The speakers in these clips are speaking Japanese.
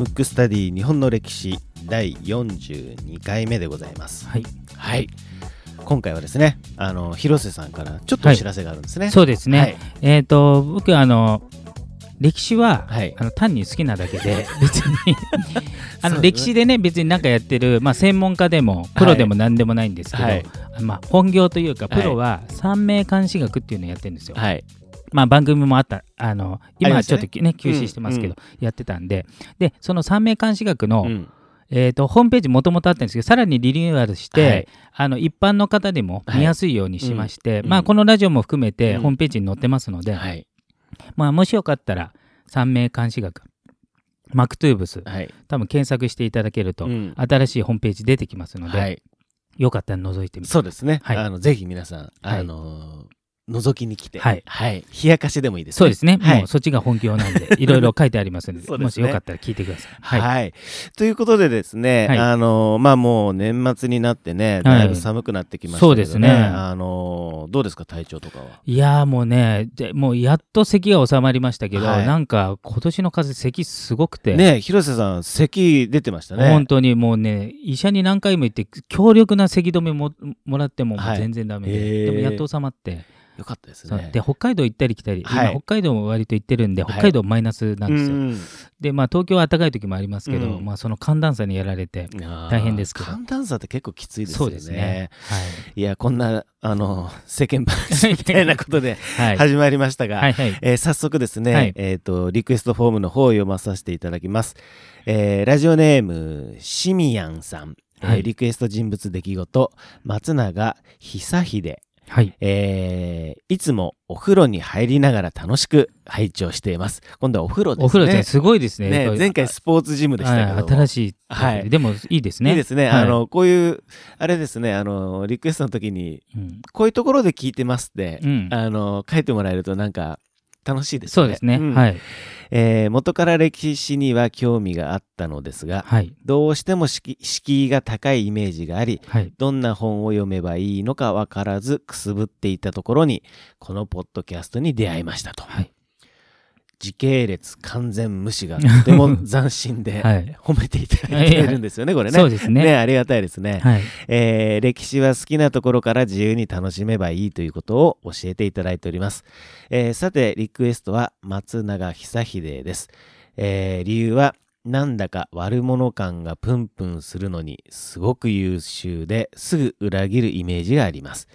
ムックスタディ日本の歴史第42回目でございます。はい、はい。今回はですね、あの広瀬さんからちょっとお知らせがあるんですね。そうですね。はいえっ、と僕あの歴史は、はいあの単に好きなだけで 別にあの歴史でね別に何かやってる、まあ、専門家でもプロでも何でもないんですけど、はいまあ、本業というかはいプロは三名監視学っていうのをやってるんですよ。はい。まあ、番組もあったあの今はちょっとね休止してますけど、やってたんで。でその三名監視学の、うん。えー、とホームページもともとあったんですけどさらにリニューアルして、はい。あの一般の方でも見やすいようにしまして、まあ、うん。うんこのラジオも含めてうん。ホームページに載ってますので、はい。まあ、もしよかったら三名監視学マクトゥーブスはい。多分検索していただけると、うん。新しいホームページ出てきますので、はい。よかったら覗いてみて。そうですね。はい。あのぜひ皆さん、はい。あの覗きに来て、はい。はい。冷やかしでもいいですね。そうですね、はい。もうそっちが本業なんで いろいろ書いてありますのでですね。もしよかったら聞いてください。はい、はい。ということでですね、はい。あのまあもう年末になってね、だいぶ寒くなってきましたけど、ね。そうですね。あのどうですか体調とかは？いやーもうねでもうやっと咳が収まりましたけど、はい。なんか今年の風咳すごくて、ね広瀬さん咳出てましたね。本当にもうね医者に何回も行って強力な咳止めももらっても全然ダメで、でもやっと収まって、よかったですね。で北海道行ったり来たり、はい。今北海道も割と行ってるんではい。北海道マイナスなんですよ、うんでまあ東京は暖かい時もありますけど、うん。まあその寒暖差にやられて、大変ですけど。寒暖差って結構きついですよね。そうですね。い。やこんなあの 世間話みたいなことではい、はい、始まりましたが、はいはい。えー早速ですね、はい。えっ、と、リクエストフォームの方を読まさせていただきます。えーラジオネーム、シミヤンさん、えーはい。リクエスト人物出来事、松永久秀、はい。えーいつもお風呂に入りながら楽しく拝聴しています。今度はお風呂ですね。お風呂ってすごいですね。ね前回スポーツジムでしたけど新しい、はい。でもいいですね。いいですね、はい。あの、こういう、あれですね、あの、リクエストの時に、うん。こういうところで聞いてますって、うん。あの、書いてもらえるとなんか、楽しいですね。そうですね、ん。はいえー元から歴史には興味があったのですが、はい。どうしても敷敷居が高いイメージがあり、はい。どんな本を読めばいいのかわからずくすぶっていたところに、このポッドキャストに出会いましたと。はい時系列完全無視がとても 斬新で、はい褒めていただいているんですよね、これね。そうですねありがたいですね。はいえー歴史は好きなところから自由に楽しめばいいということを教えていただいております。えーさて、リクエストは松永久秀です。えー理由は、なんだか悪者感がプンプンするのにすごく優秀ですぐ裏切るイメージがあります。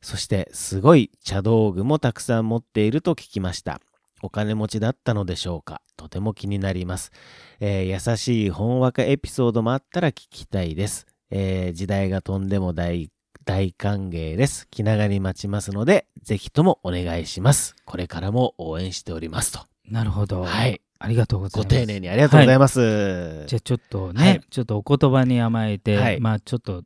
そしてすごい茶道具もたくさん持っていると聞きました。お金持ちだったのでしょうか？とても気になります。えー優しいほんわかエピソードもあったら聞きたいです。えー時代が飛んでも大大歓迎です。気長に待ちますので、ぜひともお願いします。これからも応援しておりますと。なるほど。はい。ありがとうございごます。丁寧にありがとうございます。じゃあちょっとね、はいちょっとお言葉に甘えて、はいまあちょっと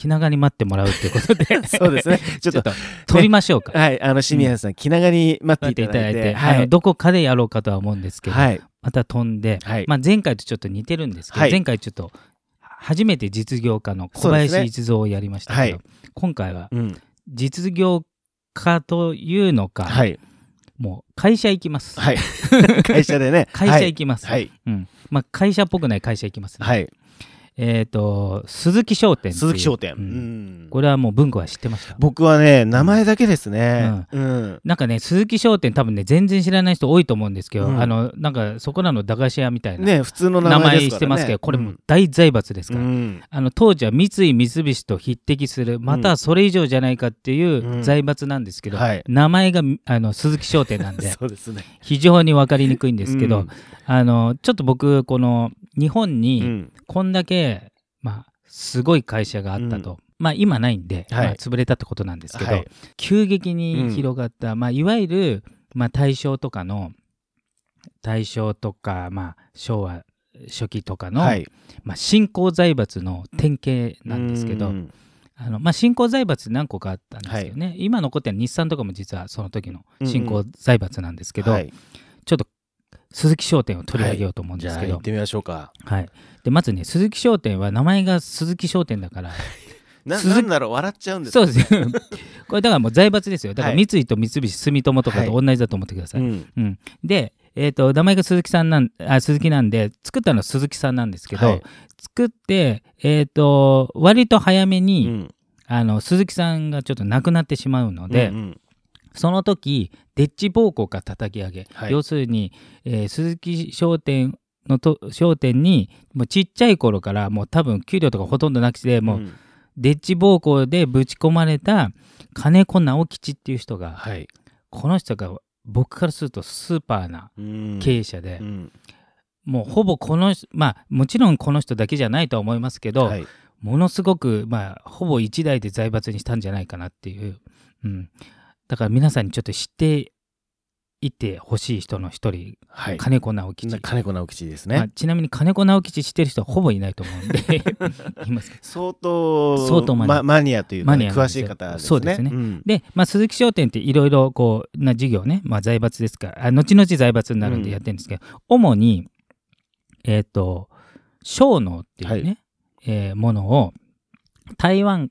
気長に待ってもらうっていうことで そうですね。ちょっと、飛びましょうか。はい、あの、シミアンさん、気長に待待っいただいて、いただいて、はい。あのどこかでやろうかとは思うんですけど、はい。また飛んで、はい。まあ、前回とちょっと似てるんですけど、はい前回ちょっと初めて実業家の小林一三をやりましたけど、はい今回はうん。実業家というのか、はい。もう会社行きます。はい。会社でね。会社行きます。はい。うんまあ、会社っぽくない会社行きますね。はい。えっ、と、鈴木商店鈴木商店。ううんんこれはもう文庫は知ってました？僕はね、名前だけですね。うん。なんかね、鈴木商店多分ね、全然知らない人多いと思うんですけど、うんあの、なんかそこらの駄菓子屋みたいなね、普通の名名前ね。前してますけど、これも大財閥ですから。うん。あの当時は三井三菱と匹敵するまたはそれ以上じゃないかっていううん財閥なんですけど、はい。名前があの鈴木商店なんで そうですね。非常に分かりにくいんですけど、うんあのちょっと僕この日本うにん。こんだけ、まあ、すごい会社があったと、まあ今ないんで、はい。まあ、潰れたってことなんですけど、はい。急激に広がった、まあ、いわゆる、まあ、大正とかの大正とか、まあ、昭和初期とかの、はい。まあ、新興財閥の典型なんですけど、うん。あのまあ、新興財閥何個かあったんですよね、今残ってる日産とかも実はその時の新興財閥なんですけど、はい。ちょっと鈴木商店を取り上げようと思うんですけど、あ行ってみましょうか。はい。でまずね鈴木商店は名前が鈴木商店だから。ななんだろう笑っちゃうんですそうです。よ これだからもう財閥ですよ。だからはい。三井と三菱住友とかと同じだと思ってください、うん。うん。で、えー、と名前が鈴木さんなんあ鈴木なんで作ったのは鈴木さんなんですけど、はい。作って、えー、と割と早めうに、ん。あの鈴木さんがちょっと亡くなってしまうので、うんうんその時デッチ暴行か叩き上げ、はい。要するに、えー鈴木商店のと商店にもうちっちゃい頃からもう多分給料とかほとんどなくてもう、ん。デッチ暴行でぶち込まれた金子直吉っていう人がはい。この人が僕からするとスーパーなうん。経営者で、うん。もうほぼこの人まあもちろんこの人だけじゃないとは思いますけど、はい。ものすごくまあほぼ一代で財閥にしたんじゃないかなっていう、うん、だから皆さんにちょっと知っていってほしい人の一人、はい。金子直吉、な金子直吉ですまあねちなみに金子直吉知ってる人はほぼいないと思うんで 言いますけど。相当相当マニア。まマニアというかマニアなん詳しい方ですね。そうですね。ん。で、まあ、鈴木商店っていろいろこうな事業ね、まあ、財閥ですからあ後々財閥になるんでやってるんですけど、主にえっ、と商農っていうね、はい。えーものを台湾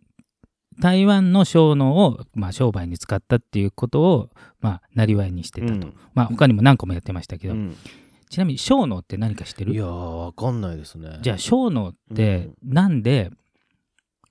台湾の商農を、まあ、商売に使ったっていうことを、まあ、なりわいにしてたと、うん。まあ、他にも何個もやってましたけど、うん。ちなみに商農って何か知ってる？いやーわかんないですね。じゃあ商農ってなんで、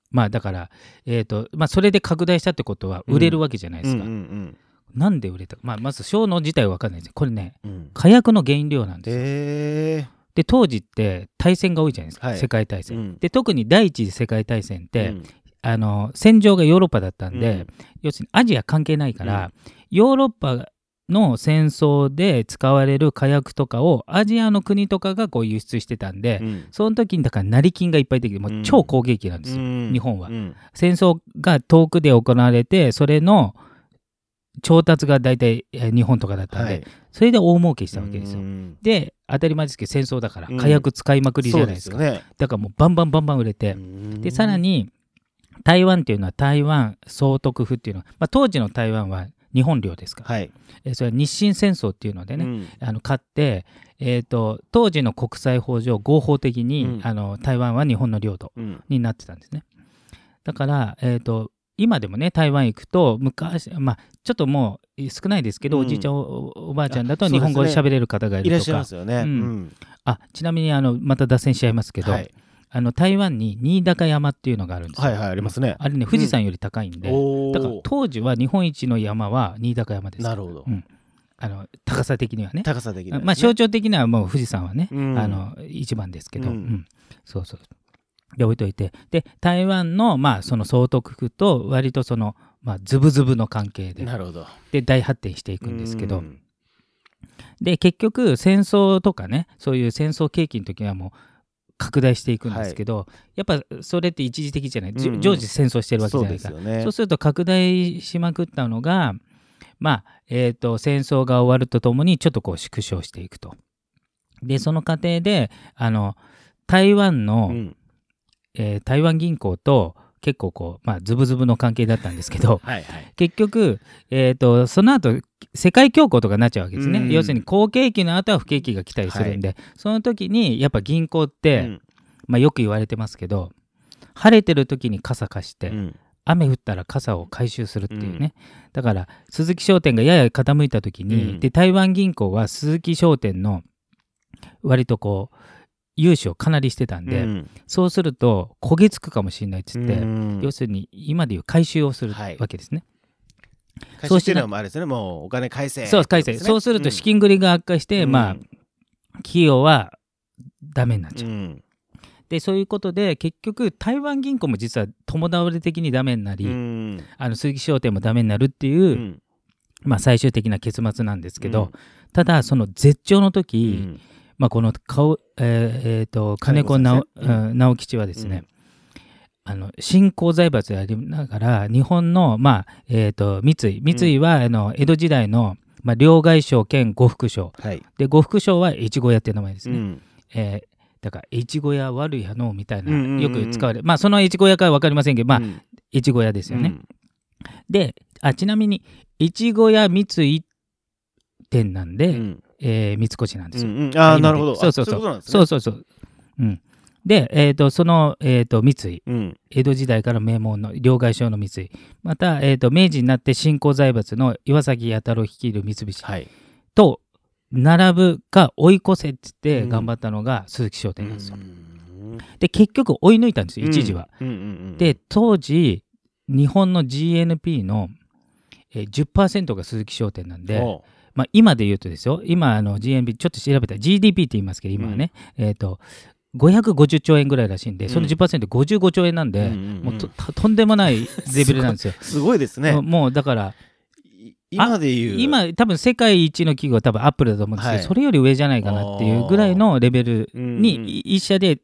まあだから、えーとまあ、それで拡大したってことは売れるわけじゃないですか。うんうんなんで売れた？か、まあ、まず商農自体は分かんないです。これねうん。うん火薬の原料なんですよ。えで当時って大戦が多いじゃないですか、はい。世界大戦。うん。で特に第一次世界大戦っーて、うんあの戦場がヨーロッパだったんで、うん。要するにアジア関係ないから、ヨーロッパの戦争で使われる火薬とかをアジアの国とかがこう輸出してたんで、うん。その時にだから成金がいっぱいできてもう超攻撃なんですよ、うん。日本は。うん。戦争が遠くで行われてそれの調達が大体えー日本とかだったんで、はい。それで大儲けしたわけですよ。うん。で当たり前ですけど戦争だからうん。火薬使いまくりじゃないですか、そうですよね。だからもうバンバンバンバン売れて、でさらに台湾っていうのは台湾総督府っていうのは、まあ、当時の台湾は日本領ですから、はい。えーそれは日清戦争っていうのでね、うん。あの勝って、えー、と当時の国際法上合法的に、うん。あの台湾は日本の領土うん。になってたんですね。だから、えー、と今でもね台湾行くと昔まあちょっともう少ないですけど、うん。おじいちゃんおおばあちゃんだとあ日本語で喋れる方がいいらっるとかしゃいますよね。うん。うん。あちなみにあのまた脱線しちゃいますけど、はいあの台湾に新高山っていうのがあるんですよ、はいはいありますね。あれね富士山より高いんで、おだからー当時は日本一の山は新高山です。なるほど。うん。あの高さ的にはね。高さ的にはね。まあ象徴的にはもう富士山はね、うん。あの一番ですけど、うん。うん。そうそう。で置いといて。で台湾のまあその総督府と割とそのまあズブズブの関係でなるほど。で大発展していくんですけど、うん。で結局戦争とかねそういう戦争景気の時はもう拡大していくんですけど、やっぱそれって一時的じゃない、じうんうん。常時戦争してるわけじゃないですかそうすると拡大しまくったのが、まあえー、と戦争が終わるとともにちょっとこう縮小していくと。でその過程であの台湾の、うん。えー台湾銀行と結構こう、まあ、ズブズブの関係だったんですけど はいはい。結局、えー、とその後世界恐慌とかになっちゃうわけですね、うん。要するに好景気の後は不景気が来たりするんで、その時にやっぱ銀行って、うん。まあ、よく言われてますけど晴れてる時に傘貸して、うん。雨降ったら傘を回収するっていうね、だから鈴木商店がやや傾いた時に、うん。で台湾銀行は鈴木商店の割とこう融資をかなりしてたんで、うん。そうすると焦げつくかもしれないっつって、うん。要するに今でいう回収をするはい。わけですね。回収っていうのはもうあれですねもうお金返せそう返せ、そうすると資金繰りが悪化して、まあ企業はダメになっちゃう。うん。でそういうことで結局台湾銀行も実は共倒れ的にダメになり、うん。あの鈴木商店もダメになるっていう、うん。まあ、最終的な結末なんですけど、うん。ただその絶頂の時、うんまあ、この顔、えーえーと金子直,、うん直吉はですね、あの新興財閥でありながら日本の、まあえー、と三井三井は、あの江戸時代の、まあ、両替商兼呉服商。はい。で呉服商は越後屋っていう名前ですね、うん。えーだから越後屋悪いやのみたいな、うんうんうんうん。よく使われまあその越後屋かは分かりませんけどまあ、うん。越後屋ですよね、うん。であちなみに越後屋三井店なんで、うんえー三越なんですよ。うんうんああなるほどそうそうそうあいことなんですねそうそうそう。うん。で、えー、とその、えー、と三井うん。江戸時代から名門の両替商の三井また、えー、と明治になって新興財閥の岩崎弥太郎率いる三菱はい。と並ぶか追い越せって言ってうん頑張ったのが鈴木商店なんですよ。うんで結局追い抜いたんですよ一時は。。で当時日本の GNP の、えー10%が鈴木商店なんで、まあ、今で言うとですよ今あの GNP ちょっと調べたら GDP って言いますけど今はね、えっ、と550兆円ぐらいらしいんでその 10%55 兆円なんで、うんうんうん。もうとととんでもないレベルなんですよ。すごいですね。もうだからい今で言う。今多分世界一の企業は多分アップルだと思うんですけど、はい。それより上じゃないかなっていうぐらいのレベルうんうん。に一社で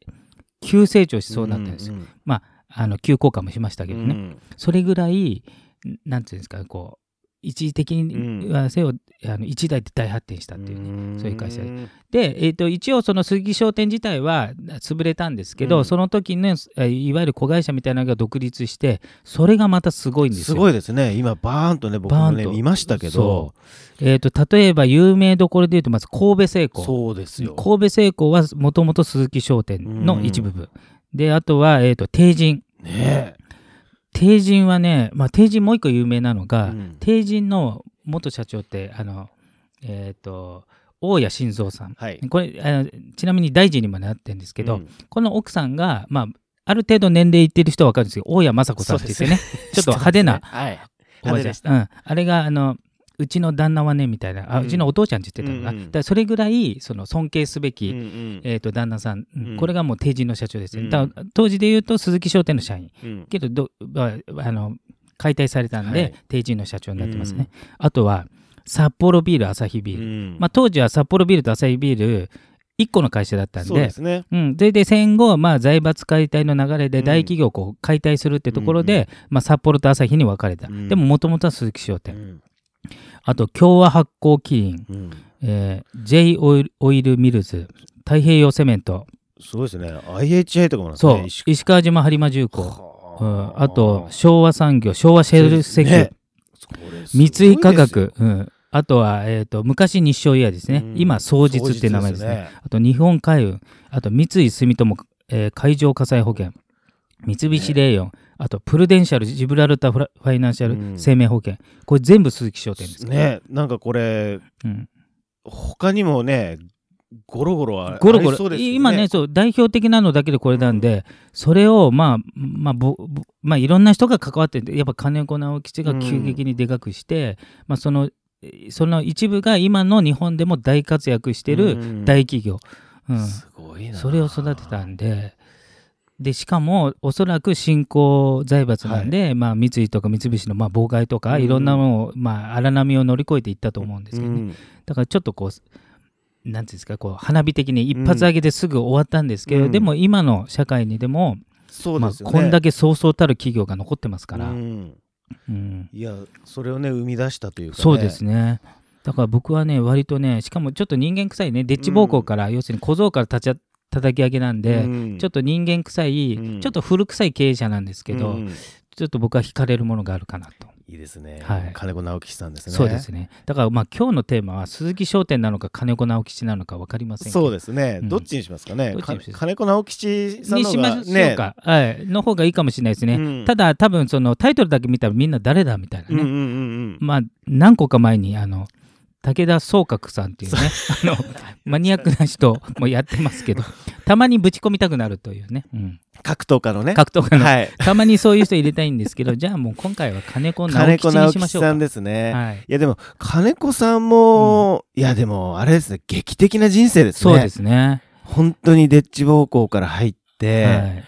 急成長しそうになったんですよ。うんあの急降下もしましたけどね、うん。それぐらいなんていうんですかこう一時的にはせよ、あの一代で大発展したっていうね、そういう会社。でんで、えー、と一応その鈴木商店自体は潰れたんですけど、うん。その時ねえいわゆる子会社みたいなのが独立してそれがまたすごいんですよ。すごいですね。今、バーンとね、僕もね、バーンと。見ましたけど、えー、と例えば有名どころでいうとまず神戸製鋼。そうですよ。神戸製鋼はもともと鈴木商店の一部分、であとは、えー、と帝人。ね帝人はね、まあ、帝人もう一個有名なのえ。が、うん。帝人の元社長ってあのえっ、と大谷晋三さん。はい。これあのちなみに大臣にもなってるんですけど、うん。この奥さんが、まあ、ある程度年齢いってる人は分かるんですけど大谷雅子さんって言ってね。ちょっと派手なはい。おばあちゃん、派手でしたうん、あれがあのうちの旦那はねみたいな。あ、ううんちのお父ちゃんって言ってたのかな、それぐらいその尊敬すべき、えー、と旦那さん、これがもう帝人の社長ですね、うん。だ当時で言うと鈴木商店の社員。うん。けどど、まあ、あの解体されたんで、はい。帝人の社長になってますね、あとは札幌ビールアサヒビール、うん。まあ、当時は札幌ビールとアサヒビール1個の会社だったんで。そね。うん、それで戦後、まあ、財閥解体の流れで大企業をこう解体するってところで、うんうん。まあ、札幌とアサヒに分かれた、うん。でももともとは鈴木商店、うんあと共和発酵キリン、うん。えー J オイルオイルミルズ太平洋セメント。すごいですね。IHI とかもなんですそう、ね。石石川島播磨重工、はうん、あと昭和産業昭和シェル石油、三井化学、うん、あとは、えー、と昔日商岩井ですね、うん。今双日っていう名前ですね。あと日本海運、あと三井住友、えー海上火災保険、三菱レーヨン、あとプルデンシャル、ジブラルタフラファイナンシャうん。ル生命保険、これ全部鈴木商店です。ねなんかこれうん、他にもねゴロゴロはゴロゴロ、今ねそう、代表的なのだけでこれなんで、それを、まあ、まあ、ぼぼまあ、いろんな人が関わってて、やっぱ金子直吉が急激にでかくして、まあ、その、その一部が今の日本でも大活躍してるうん。大企業。うん。すごいな。それを育てたんで、でしかもおそらく新興財閥なんで、まあ、三井とか三菱のまあ妨害とか、うん。いろんなものを、まあ、荒波を乗り越えていったと思うんですけどね、うん。だからちょっとこう、なんていうんですか、こう花火的に一発上げですぐ終わったんですけど、うん。でも今の社会にでも、まあ、そうですよね。こんだけそうそうたる企業が残ってますから、うん。うん。いやそれをね生み出したというかね。そうですね。だから僕はね、割とね、しかもちょっと人間臭いね、デッチ暴行から、要するに小僧から立ちゃ叩き上げなんで、うん。ちょっと人間臭い、うん。ちょっと古臭い経営者なんですけど、うん。ちょっと僕は惹かれるものがあるかなと。いいですね、はい。金子直樹さんですね。そうですね。だからまあ今日のテーマは鈴木商店なのか金子直吉なのか分かりませんけど。そうですね、うん。どっちにしますかね。か金子直吉さんにの方がしましょうねか、はい。の方がいいかもしれないですね。うん。ただ多分そのタイトルだけ見たらみんな誰だみたいなね。うんうんうんうん。まあ何個か前にあの武田総覚さんっていうねあのマニアックな人もやってますけどたまにぶち込みたくなるというね、うん、格闘家のね。格闘家の、はい。たまにそういう人入れたいんですけどじゃあもう今回は金子直金子吉にしましょうか。ですね、はい、いやでも金子さんも、いやでもあれですね。劇的な人生ですね。そうですね。本当にデッチ暴行から入って、はい。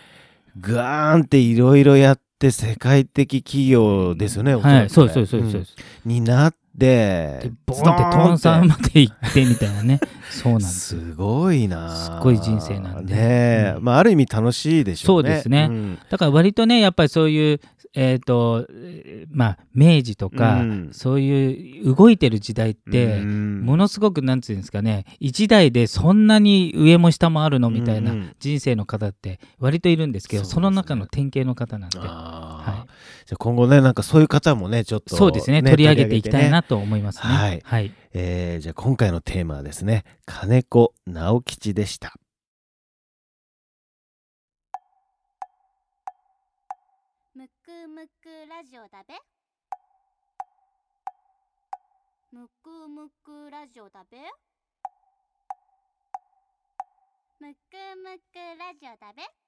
ガーンっていろいろやって世界的企業ですよね、おそらくね。はい、そうそうそうそう。ん。になってでボーンってトンさんまで行ってみたいなね。そうなんですよ。すごいな。すっごい人生なんで。ねえ、うん。まあある意味楽しいでしょうね。そうですね。ん。だから割とねやっぱりそういうえっ、とえーまあ明治とか、うん。そういう動いてる時代って、うん。ものすごくなんていうんですかね一代でそんなに上も下もあるのみたいなうんうん。人生の方って割といるんですけど、そうですね。その中の典型の方なんで、じゃ今後ね、なんかそういう方もね、ちょっと、ね、そうですね、取り上げていきたいなと思いますね。はい。はい、えー、じゃあ今回のテーマはですね、金子直吉でした。むくむくラジオだべ。むくむくラジオだべ。むくむくラジオだべ。